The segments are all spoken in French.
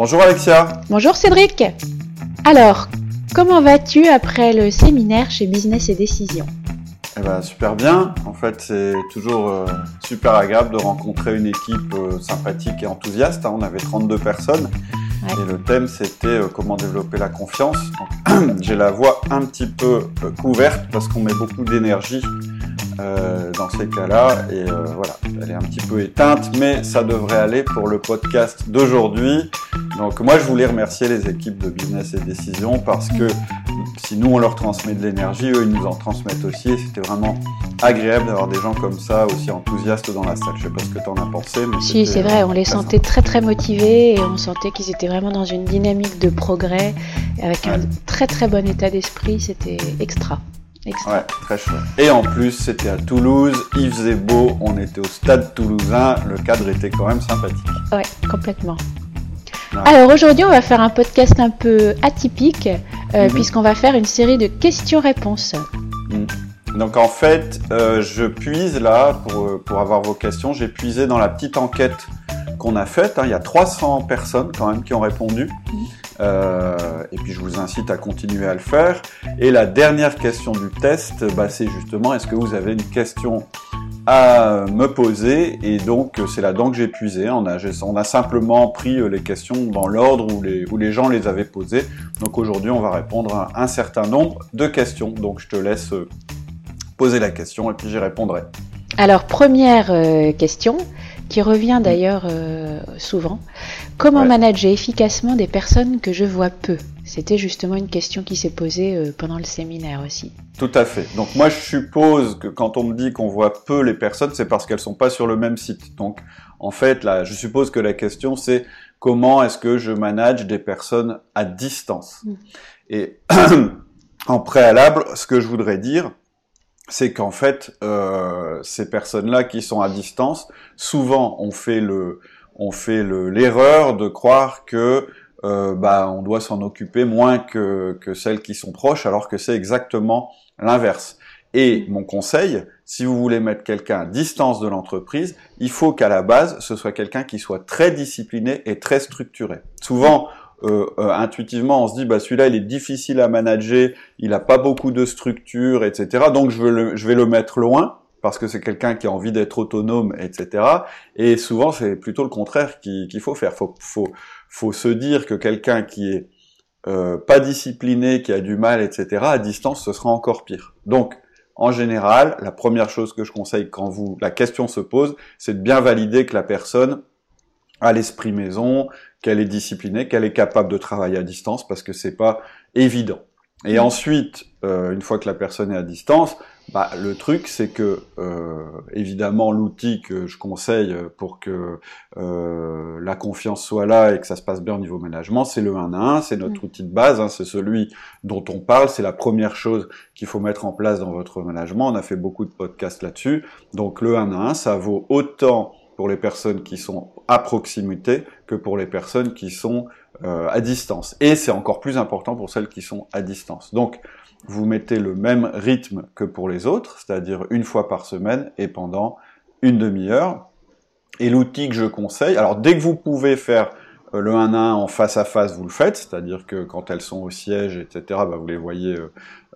Bonjour Alexia. Bonjour Cédric. Alors, comment vas-tu après le séminaire chez Business et Décision eh ben, super bien. En fait, c'est toujours euh, super agréable de rencontrer une équipe euh, sympathique et enthousiaste. Hein. On avait 32 personnes et le thème c'était euh, comment développer la confiance. J'ai la voix un petit peu couverte parce qu'on met beaucoup d'énergie dans ces cas-là et voilà, elle est un petit peu éteinte, mais ça devrait aller pour le podcast d'aujourd'hui. Donc moi je voulais remercier les équipes de Business et Décision parce que si nous on leur transmet de l'énergie, eux ils nous en transmettent aussi et c'était vraiment agréable d'avoir des gens comme ça aussi enthousiastes dans la salle. Je sais pas ce que tu en as pensé. Mais si c'est vrai, on les sentait très très motivés et on sentait qu'ils étaient vraiment dans une dynamique de progrès avec un très très bon état d'esprit. C'était extra. Extra. Ouais, très chouette. Et en plus, c'était à Toulouse, il faisait beau, on était au stade toulousain, le cadre était quand même sympathique. Ouais, complètement. Alors aujourd'hui, on va faire un podcast un peu atypique, euh, mhm. puisqu'on va faire une série de questions-réponses. Mhm. Donc en fait, euh, je puise là, pour, pour avoir vos questions, j'ai puisé dans la petite enquête qu'on a faite. Hein. il y a 300 personnes quand même qui ont répondu. Mhm. et puis je vous incite à continuer à le faire. Et la dernière question du test, bah, c'est justement est-ce que vous avez une question à me poser? Et donc c'est là-dedans que j'ai puisé. On a, on a simplement pris euh, les questions dans l'ordre où les, où les gens les avaient posées. Donc aujourd'hui on va répondre à un certain nombre de questions. Donc je te laisse euh, poser la question et puis j'y répondrai. Alors première euh, question qui revient d'ailleurs souvent. Comment manager efficacement des personnes que je vois peu? C'était justement une question qui s'est posée euh, pendant le séminaire aussi. Tout à fait. Donc moi je suppose que quand on me dit qu'on voit peu les personnes, c'est parce qu'elles sont pas sur le même site. Donc en fait là, je suppose que la question c'est comment est-ce que je manage des personnes à distance? Mm. Et en préalable, ce que je voudrais dire, c'est qu'en fait euh, ces personnes-là qui sont à distance, souvent on fait le on fait l'erreur de croire que euh, bah, on doit s'en occuper moins que, que celles qui sont proches, alors que c'est exactement l'inverse. Et mon conseil, si vous voulez mettre quelqu'un à distance de l'entreprise, il faut qu'à la base, ce soit quelqu'un qui soit très discipliné et très structuré. Souvent, euh, euh, intuitivement, on se dit, bah celui-là, il est difficile à manager, il n'a pas beaucoup de structure, etc. Donc je vais le, je vais le mettre loin parce que c'est quelqu'un qui a envie d'être autonome, etc. Et souvent, c'est plutôt le contraire qu'il faut faire. Faut, faut, faut se dire que quelqu'un qui est euh, pas discipliné, qui a du mal, etc., à distance, ce sera encore pire. Donc, en général, la première chose que je conseille quand vous la question se pose, c'est de bien valider que la personne a l'esprit maison, qu'elle est disciplinée, qu'elle est capable de travailler à distance, parce que c'est pas évident. Et ensuite, euh, une fois que la personne est à distance, bah, le truc, c'est que euh, évidemment l'outil que je conseille pour que euh, la confiance soit là et que ça se passe bien au niveau management, c'est le 1 à 1, c'est notre mm. outil de base, hein, c'est celui dont on parle, c'est la première chose qu'il faut mettre en place dans votre management. On a fait beaucoup de podcasts là-dessus. Donc le 1 à 1, ça vaut autant pour les personnes qui sont à proximité que pour les personnes qui sont euh, à distance. Et c'est encore plus important pour celles qui sont à distance. Donc vous mettez le même rythme que pour les autres, c'est-à-dire une fois par semaine et pendant une demi-heure. Et l'outil que je conseille, alors dès que vous pouvez faire euh, le 1 à 1 en face à face, vous le faites, c'est-à-dire que quand elles sont au siège, etc., bah, vous les voyez,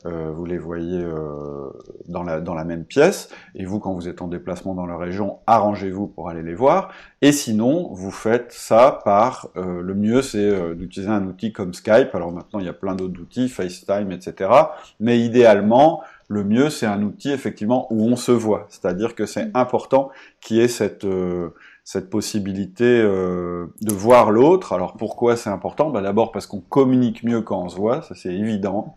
euh, euh, vous les voyez euh, dans, la, dans la même pièce, et vous, quand vous êtes en déplacement dans la région, arrangez-vous pour aller les voir, et sinon, vous faites ça par, euh, le mieux c'est d'utiliser un outil comme Skype, alors maintenant il y a plein d'autres outils, FaceTime, etc., mais idéalement, le mieux, c'est un outil effectivement où on se voit. C'est-à-dire que c'est important qu'il y ait cette cette possibilité euh, de voir l'autre. Alors pourquoi c'est important? Bah, D'abord parce qu'on communique mieux quand on se voit, ça c'est évident.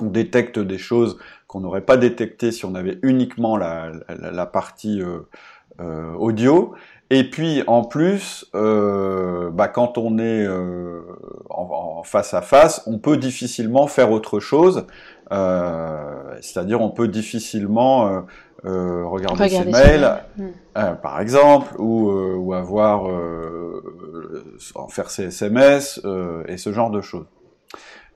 On détecte des choses qu'on n'aurait pas détectées si on avait uniquement la, la, partie euh, euh, audio. Et puis en plus, euh, bah, quand on est euh, en, face à face, on peut difficilement faire autre chose. Euh, c'est-à-dire, on peut difficilement euh, regarder, ses mails, hmm. euh, par exemple, ou, euh, ou avoir faire ses SMS et ce genre de choses.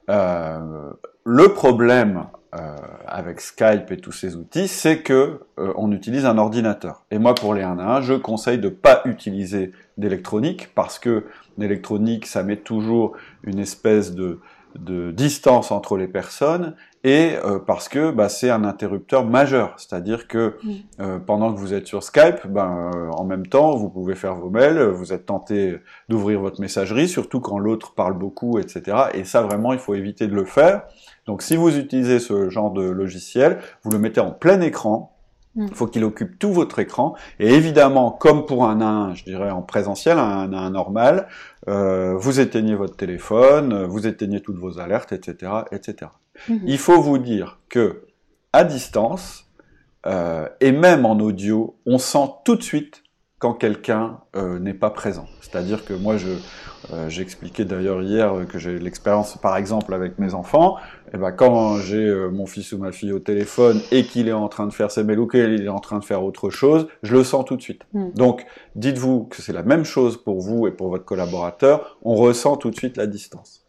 Le problème euh, avec Skype et tous ces outils, c'est que euh, on utilise un ordinateur. Et moi, pour les 1 à 1, je conseille de pas utiliser d'électronique parce que l'électronique, ça met toujours une espèce de distance entre les personnes et euh, parce que bah, c'est un interrupteur majeur, c'est-à-dire que Mm. euh, pendant que vous êtes sur Skype, ben, euh, en même temps, vous pouvez faire vos mails, vous êtes tenté d'ouvrir votre messagerie, surtout quand l'autre parle beaucoup, etc. Et ça, vraiment, il faut éviter de le faire. Donc, si vous utilisez ce genre de logiciel, vous le mettez en plein écran. Mm. Il faut qu'il occupe tout votre écran. Et évidemment, comme pour un 1, je dirais en présentiel, un 1 normal, euh, vous éteignez votre téléphone, vous éteignez toutes vos alertes, etc., etc. Mhm. Il faut vous dire que à distance euh, et même en audio, on sent tout de suite quand quelqu'un euh, n'est pas présent. C'est-à-dire que moi, je euh, j'expliquais d'ailleurs hier que j'ai l'expérience, par exemple, avec mes enfants. Et ben, quand j'ai euh, mon fils ou ma fille au téléphone et qu'il est en train de faire ses mails ou qu'il est en train de faire autre chose, je le sens tout de suite. Mm. Donc, dites-vous que c'est la même chose pour vous et pour votre collaborateur. On ressent tout de suite la distance.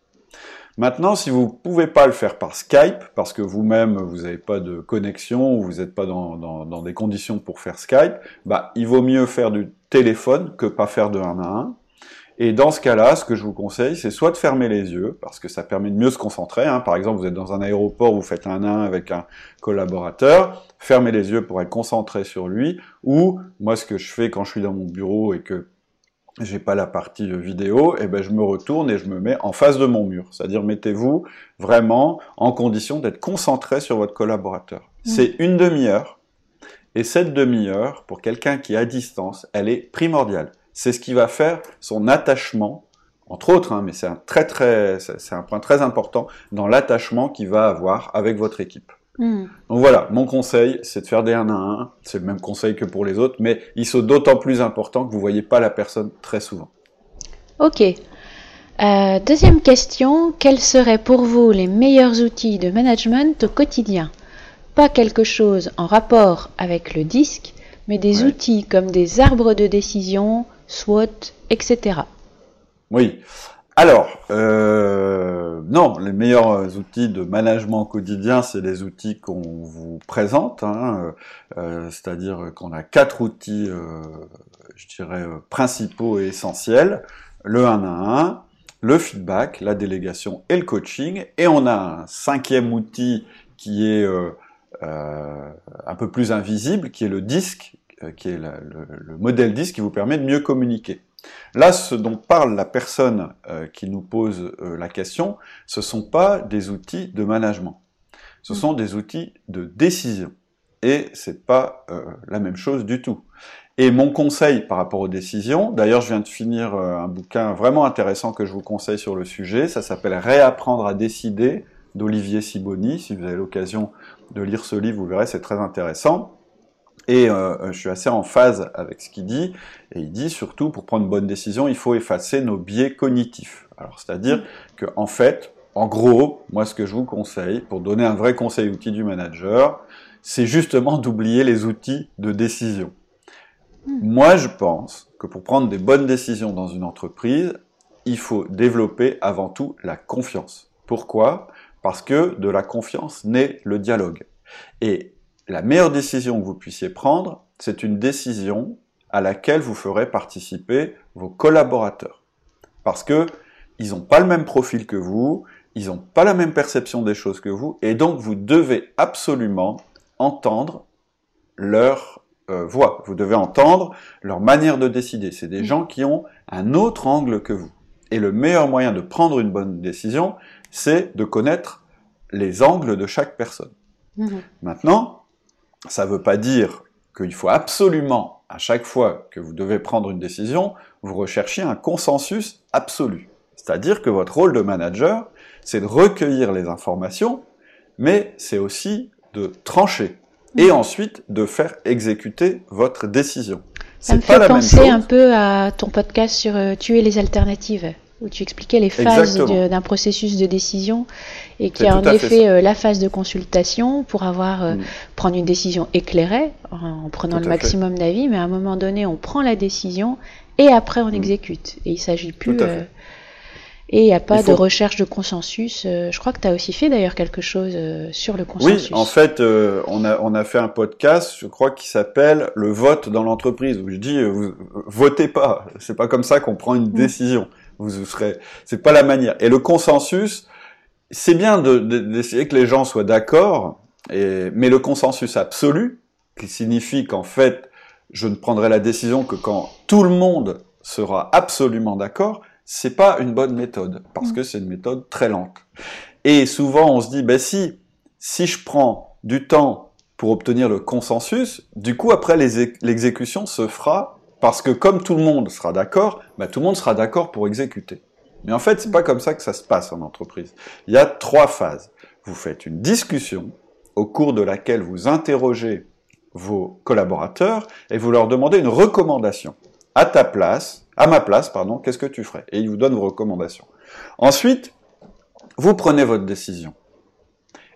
Maintenant, si vous pouvez pas le faire par Skype, parce que vous-même, vous n'avez pas de connexion, ou vous n'êtes pas dans, dans, dans des conditions pour faire Skype, bah, il vaut mieux faire du téléphone que pas faire de 1 à 1. Et dans ce cas-là, ce que je vous conseille, c'est soit de fermer les yeux, parce que ça permet de mieux se concentrer. Hein. Par exemple, vous êtes dans un aéroport, vous faites un 1 avec un collaborateur, fermez les yeux pour être concentré sur lui, ou moi, ce que je fais quand je suis dans mon bureau et que j'ai pas la partie euh, vidéo, et ben je me retourne et je me mets en face de mon mur. C'est-à-dire mettez-vous vraiment en condition d'être concentré sur votre collaborateur. Mm. C'est une demi-heure, et cette demi-heure, pour quelqu'un qui est à distance, elle est primordiale. C'est ce qui va faire son attachement, entre autres, hein, mais c'est un très très, c'est un point très important dans l'attachement qu'il va avoir avec votre équipe. Mhm. Donc voilà, mon conseil, c'est de faire des 1 à 1. C'est le même conseil que pour les autres, mais ils sont d'autant plus importants que vous voyez pas la personne très souvent. Ok. Euh, deuxième question, quels seraient pour vous les meilleurs outils de management au quotidien? Pas quelque chose en rapport avec le disque, mais des Ouais. outils comme des arbres de décision, SWOT, etc. Oui. Alors, euh, non, les meilleurs outils de management quotidien, c'est les outils qu'on vous présente, hein, euh, c'est-à-dire qu'on a quatre outils, euh, je dirais, euh, principaux et essentiels. Le 1 à 1, le feedback, la délégation et le coaching. Et on a un cinquième outil qui est euh, euh, un peu plus invisible, qui est le disque, euh, qui est le modèle disque qui vous permet de mieux communiquer. Là, ce dont parle la personne euh, qui nous pose euh, la question, ce sont pas des outils de management. Ce sont des outils de décision. Et c'est pas euh, la même chose du tout. Et mon conseil par rapport aux décisions, d'ailleurs, je viens de finir un bouquin vraiment intéressant que je vous conseille sur le sujet. Ça s'appelle Réapprendre à décider d'Olivier Siboni. Si vous avez l'occasion de lire ce livre, vous verrez, c'est très intéressant. Et euh, je suis assez en phase avec ce qu'il dit. Et il dit surtout, pour prendre bonne décision, il faut effacer nos biais cognitifs. Alors, c'est-à-dire que, en fait, en gros, moi, ce que je vous conseille, pour donner un vrai conseil outil du manager, c'est justement d'oublier les outils de décision. Moi, je pense que pour prendre des bonnes décisions dans une entreprise, il faut développer avant tout la confiance. Pourquoi? Parce que de la confiance naît le dialogue. Et la meilleure décision que vous puissiez prendre, c'est une décision à laquelle vous ferez participer vos collaborateurs. Parce que ils n'ont pas le même profil que vous, ils n'ont pas la même perception des choses que vous, et donc vous devez absolument entendre leur euh, voix. Vous devez entendre leur manière de décider. C'est des gens qui ont un autre angle que vous. Et le meilleur moyen de prendre une bonne décision, c'est de connaître les angles de chaque personne. Mhm. Maintenant, ça ne veut pas dire qu'il faut absolument, à chaque fois que vous devez prendre une décision, vous recherchiez un consensus absolu. C'est-à-dire que votre rôle de manager, c'est de recueillir les informations, mais c'est aussi de trancher et ensuite de faire exécuter votre décision. Ça me pas fait la penser un peu à ton podcast sur euh, tuer les alternatives, où tu expliquais les phases d'un processus de décision et qui a en effet euh, la phase de consultation pour avoir euh, Mm. prendre une décision éclairée en, en prenant Tout le maximum d'avis, mais à un moment donné, on prend la décision et après on Mm. exécute. Et il s'agit plus. Euh, et il n'y a pas de recherche de consensus. Euh, je crois que tu as aussi fait d'ailleurs quelque chose euh, sur le consensus. Oui, en fait, euh, on, a, on a fait un podcast, je crois, qui s'appelle Le vote dans l'entreprise, où je dis, vous, votez pas, c'est pas comme ça qu'on prend une mm. décision. Vous, vous serez, c'est pas la manière. Et le consensus, c'est bien d'essayer de, que les gens soient d'accord, mais le consensus absolu, qui signifie qu'en fait, je ne prendrai la décision que quand tout le monde sera absolument d'accord, c'est pas une bonne méthode parce mm. que c'est une méthode très lente. Et souvent on se dit ben si si je prends du temps pour obtenir le consensus, du coup après l'exécution se fera parce que comme tout le monde sera d'accord, ben, tout le monde sera d'accord pour exécuter. Mais en fait, c'est pas comme ça que ça se passe en entreprise. Il y a trois phases. Vous faites une discussion au cours de laquelle vous interrogez vos collaborateurs et vous leur demandez une recommandation. À ta place, à ma place, pardon, qu'est-ce que tu ferais? Et il vous donne vos recommandations. Ensuite, vous prenez votre décision.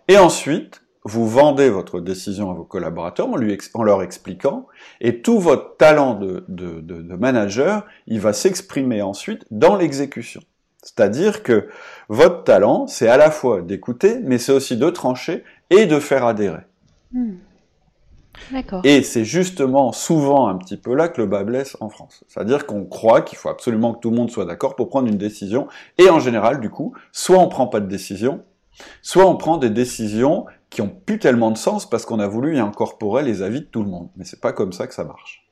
Et ensuite, vous vendez votre décision à vos collaborateurs en, leur expliquant, et tout votre talent de manager, il va s'exprimer ensuite dans l'exécution. C'est-à-dire que votre talent, c'est à la fois d'écouter, mais c'est aussi de trancher et de faire adhérer. Hmm. Et c'est justement souvent un petit peu là que le bas blesse en France. C'est-à-dire qu'on croit qu'il faut absolument que tout le monde soit d'accord pour prendre une décision. Et en général, du coup, soit on prend pas de décision, soit on prend des décisions qui ont plus tellement de sens parce qu'on a voulu y incorporer les avis de tout le monde. Mais c'est pas comme ça que ça marche.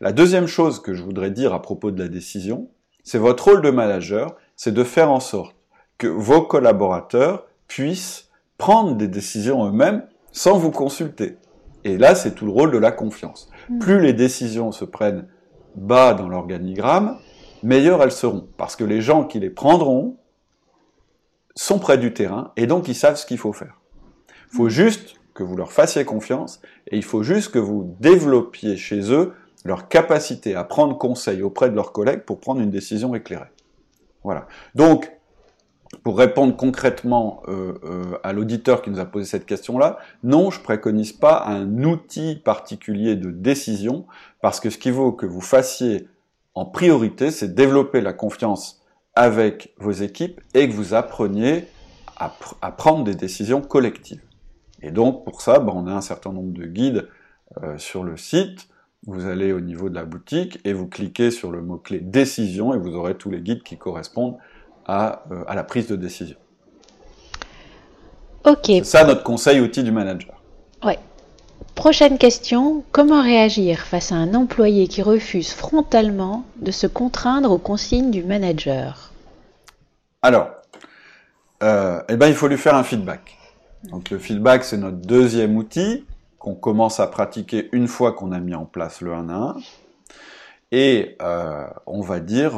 La deuxième chose que je voudrais dire à propos de la décision, c'est votre rôle de manager, c'est de faire en sorte que vos collaborateurs puissent prendre des décisions eux-mêmes sans vous consulter. Et là, c'est tout le rôle de la confiance. Hmm. Plus les décisions se prennent bas dans l'organigramme, meilleures elles seront. Parce que les gens qui les prendront sont près du terrain et donc ils savent ce qu'il faut faire. Il faut hmm. juste que vous leur fassiez confiance et il faut juste que vous développiez chez eux leur capacité à prendre conseil auprès de leurs collègues pour prendre une décision éclairée. Voilà. Donc, pour répondre concrètement euh, euh, à l'auditeur qui nous a posé cette question-là, non, je préconise pas un outil particulier de décision, parce que ce qu'il vaut que vous fassiez en priorité, c'est développer la confiance avec vos équipes et que vous appreniez à, prendre des décisions collectives. Et donc pour ça, ben, on a un certain nombre de guides euh, sur le site. Vous allez au niveau de la boutique et vous cliquez sur le mot-clé décision et vous aurez tous les guides qui correspondent euh, à, la prise de décision. Ok. C'est ça notre conseil outil du manager. Ouais. Prochaine question, comment réagir face à un employé qui refuse frontalement de se contraindre aux consignes du manager? Alors, euh, eh ben, il faut lui faire un feedback. Donc le feedback, c'est notre deuxième outil qu'on commence à pratiquer une fois qu'on a mis en place le 1 à 1. Et euh, on va dire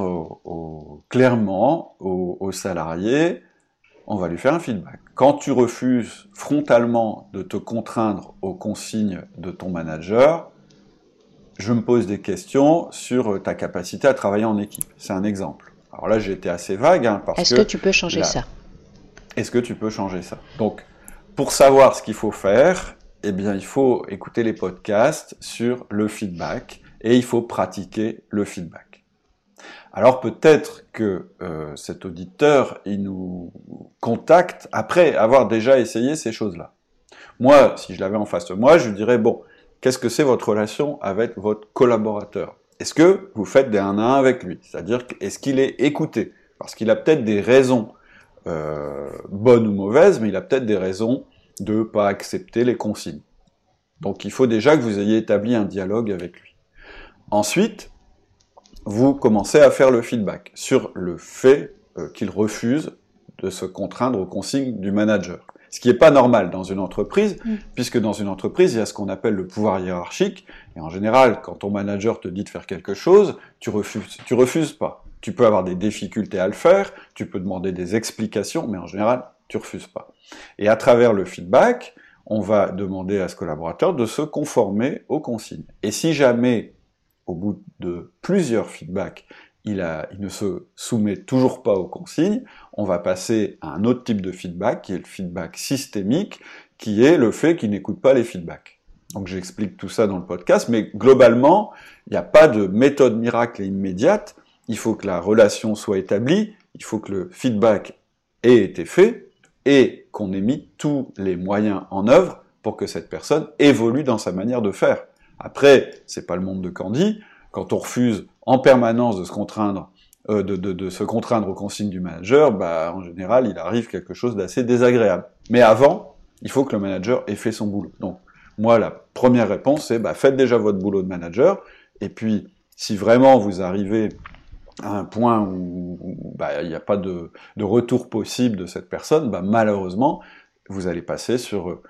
clairement aux, salariés, on va lui faire un feedback. Quand tu refuses frontalement de te contraindre aux consignes de ton manager, je me pose des questions sur ta capacité à travailler en équipe. C'est un exemple. Alors là, j'ai été assez vague hein, parce Est-ce que, tu peux changer ça? Est-ce que tu peux changer ça? Donc, pour savoir ce qu'il faut faire, eh bien, il faut écouter les podcasts sur le feedback et il faut pratiquer le feedback. Alors peut-être que euh, cet auditeur, il nous contacte après avoir déjà essayé ces choses-là. Moi, si je l'avais en face de moi, je lui dirais, bon, qu'est-ce que c'est votre relation avec votre collaborateur? Est-ce que vous faites des 1 à 1 avec lui? C'est-à-dire, est-ce qu'il est écouté? Parce qu'il a peut-être des raisons, euh, bonnes ou mauvaises, mais il a peut-être des raisons de ne pas accepter les consignes. Donc il faut déjà que vous ayez établi un dialogue avec lui. Ensuite, vous commencez à faire le feedback sur le fait euh, qu'il refuse de se contraindre aux consignes du manager. Ce qui n'est pas normal dans une entreprise, mm. puisque dans une entreprise, il y a ce qu'on appelle le pouvoir hiérarchique, et en général, quand ton manager te dit de faire quelque chose, tu refuses, tu refuses pas. Tu peux avoir des difficultés à le faire, tu peux demander des explications, mais en général, tu refuses pas. Et à travers le feedback, on va demander à ce collaborateur de se conformer aux consignes. Et si jamais au bout de plusieurs feedbacks, il, ne se soumet toujours pas aux consignes, on va passer à un autre type de feedback, qui est le feedback systémique, qui est le fait qu'il n'écoute pas les feedbacks. Donc j'explique tout ça dans le podcast, mais globalement, il n'y a pas de méthode miracle et immédiate, il faut que la relation soit établie, il faut que le feedback ait été fait et qu'on ait mis tous les moyens en œuvre pour que cette personne évolue dans sa manière de faire. Après, c'est pas le monde de Candy. Quand on refuse en permanence de se contraindre, euh, de, de, se contraindre aux consignes du manager, bah, en général, il arrive quelque chose d'assez désagréable. Mais avant, il faut que le manager ait fait son boulot. Donc, moi, la première réponse, c'est bah, faites déjà votre boulot de manager, et puis, si vraiment vous arrivez à un point où, bah, il n'y a pas de, de, retour possible de cette personne, bah, malheureusement, vous allez passer sur euh,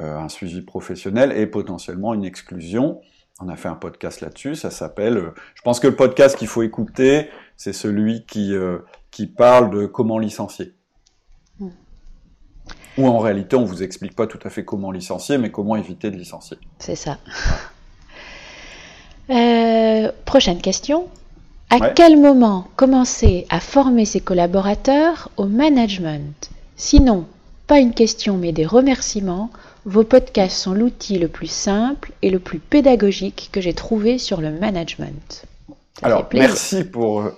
un suivi professionnel et potentiellement une exclusion. On a fait un podcast là-dessus, ça s'appelle... Euh, je pense que le podcast qu'il faut écouter, c'est celui qui, euh, qui parle de comment licencier. Hmm. Ou en réalité, on vous explique pas tout à fait comment licencier, mais comment éviter de licencier. C'est ça. Euh, prochaine question. À quel moment commencer à former ses collaborateurs au management? Sinon, pas une question mais des remerciements, vos podcasts sont l'outil le plus simple et le plus pédagogique que j'ai trouvé sur le management. Alors, merci pour,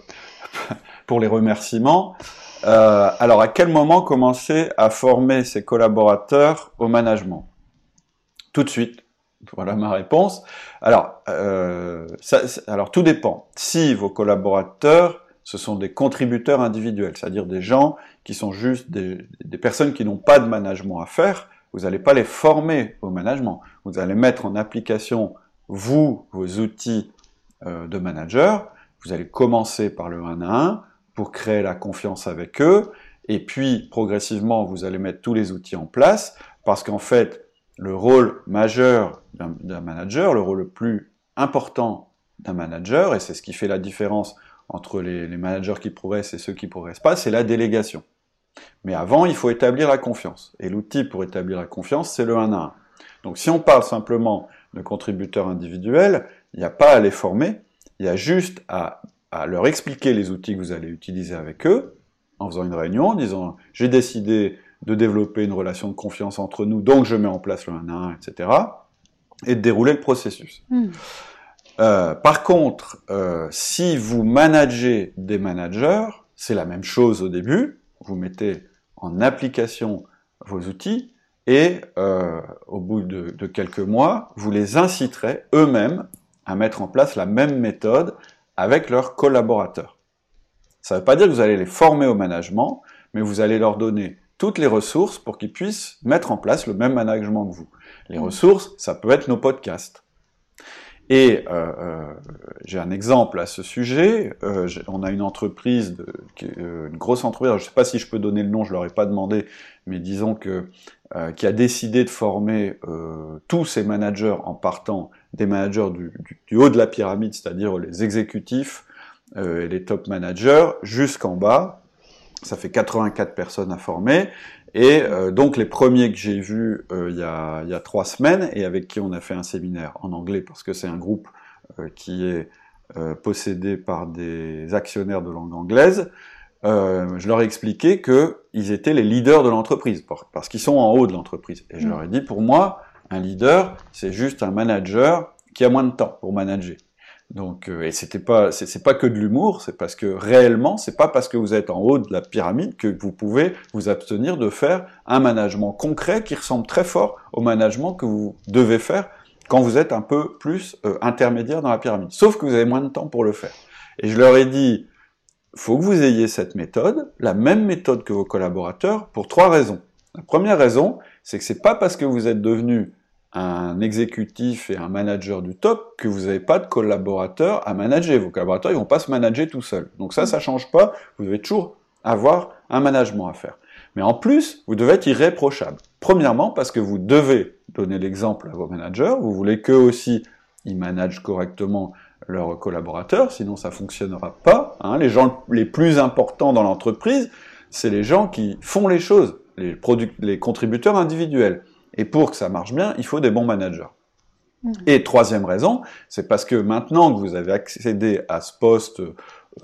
pour les remerciements. Euh, alors, à quel moment commencer à former ses collaborateurs au management? Tout de suite. Voilà ma réponse. Alors, euh, ça, alors tout dépend. Si vos collaborateurs, ce sont des contributeurs individuels, c'est-à-dire des gens qui sont juste des, personnes qui n'ont pas de management à faire, vous n'allez pas les former au management. Vous allez mettre en application, vous, vos outils euh, de manager. Vous allez commencer par le 1 à 1 pour créer la confiance avec eux. Et puis, progressivement, vous allez mettre tous les outils en place parce qu'en fait, le rôle majeur d'un manager, le rôle le plus important d'un manager, et c'est ce qui fait la différence entre les, managers qui progressent et ceux qui progressent pas, c'est la délégation. Mais avant, il faut établir la confiance. Et l'outil pour établir la confiance, c'est le 1 à 1. Donc si on parle simplement de contributeurs individuels, il n'y a pas à les former, il y a juste à, leur expliquer les outils que vous allez utiliser avec eux, en faisant une réunion, en disant j'ai décidé de développer une relation de confiance entre nous, donc je mets en place le 1 à 1, etc. Et de dérouler le processus. Hmm. Euh, par contre, euh, si vous managez des managers, c'est la même chose au début. Vous mettez en application vos outils et euh, au bout de, de, quelques mois, vous les inciterez eux-mêmes à mettre en place la même méthode avec leurs collaborateurs. Ça ne veut pas dire que vous allez les former au management, mais vous allez leur donner toutes les ressources pour qu'ils puissent mettre en place le même management que vous. Les ressources, ça peut être nos podcasts. Et euh, euh, j'ai un exemple à ce sujet. Euh, on a une entreprise, de, euh, une grosse entreprise. je ne sais pas si je peux donner le nom, je leur ai pas demandé, mais disons que euh, qui a décidé de former tous ses managers en partant des managers du, du, du haut de la pyramide, c'est-à-dire les exécutifs et les top managers, jusqu'en bas, ça fait 84 personnes à former. Et euh, donc les premiers que j'ai vus euh, il, y a, il y a trois semaines et avec qui on a fait un séminaire en anglais parce que c'est un groupe euh, qui est possédé par des actionnaires de langue anglaise, je leur ai expliqué qu'ils étaient les leaders de l'entreprise parce qu'ils sont en haut de l'entreprise. Et je mm. leur ai dit, pour moi, un leader, c'est juste un manager qui a moins de temps pour manager. Donc, euh, et c'était pas, c'est pas que de l'humour, c'est parce que réellement, c'est pas parce que vous êtes en haut de la pyramide que vous pouvez vous abstenir de faire un management concret qui ressemble très fort au management que vous devez faire quand vous êtes un peu plus euh, intermédiaire dans la pyramide. Sauf que vous avez moins de temps pour le faire. Et je leur ai dit, faut que vous ayez cette méthode, la même méthode que vos collaborateurs, pour trois raisons. La première raison, c'est que c'est pas parce que vous êtes devenu un exécutif et un manager du top que vous n'avez pas de collaborateurs à manager. Vos collaborateurs, ils vont pas se manager tout seuls. Donc ça, ça change pas. Vous devez toujours avoir un management à faire. Mais en plus, vous devez être irréprochable. Premièrement, parce que vous devez donner l'exemple à vos managers. Vous voulez qu'eux aussi, ils managent correctement leurs collaborateurs, sinon ça fonctionnera pas. Hein. Les gens les plus importants dans l'entreprise, c'est les gens qui font les choses, les, les contributeurs individuels. Et pour que ça marche bien, il faut des bons managers. Mmh. Et troisième raison, c'est parce que maintenant que vous avez accédé à ce poste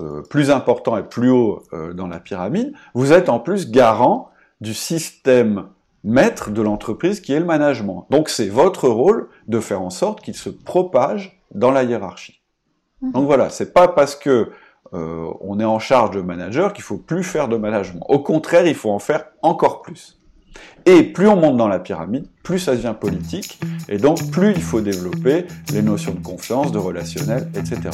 euh, plus important et plus haut euh, dans la pyramide, vous êtes en plus garant du système maître de l'entreprise qui est le management. Donc c'est votre rôle de faire en sorte qu'il se propage dans la hiérarchie. Mmh. Donc voilà, c'est pas parce que euh, on est en charge de manager qu'il faut plus faire de management. Au contraire, il faut en faire encore plus. Et plus on monte dans la pyramide, plus ça devient politique, et donc plus il faut développer les notions de confiance, de relationnel, etc.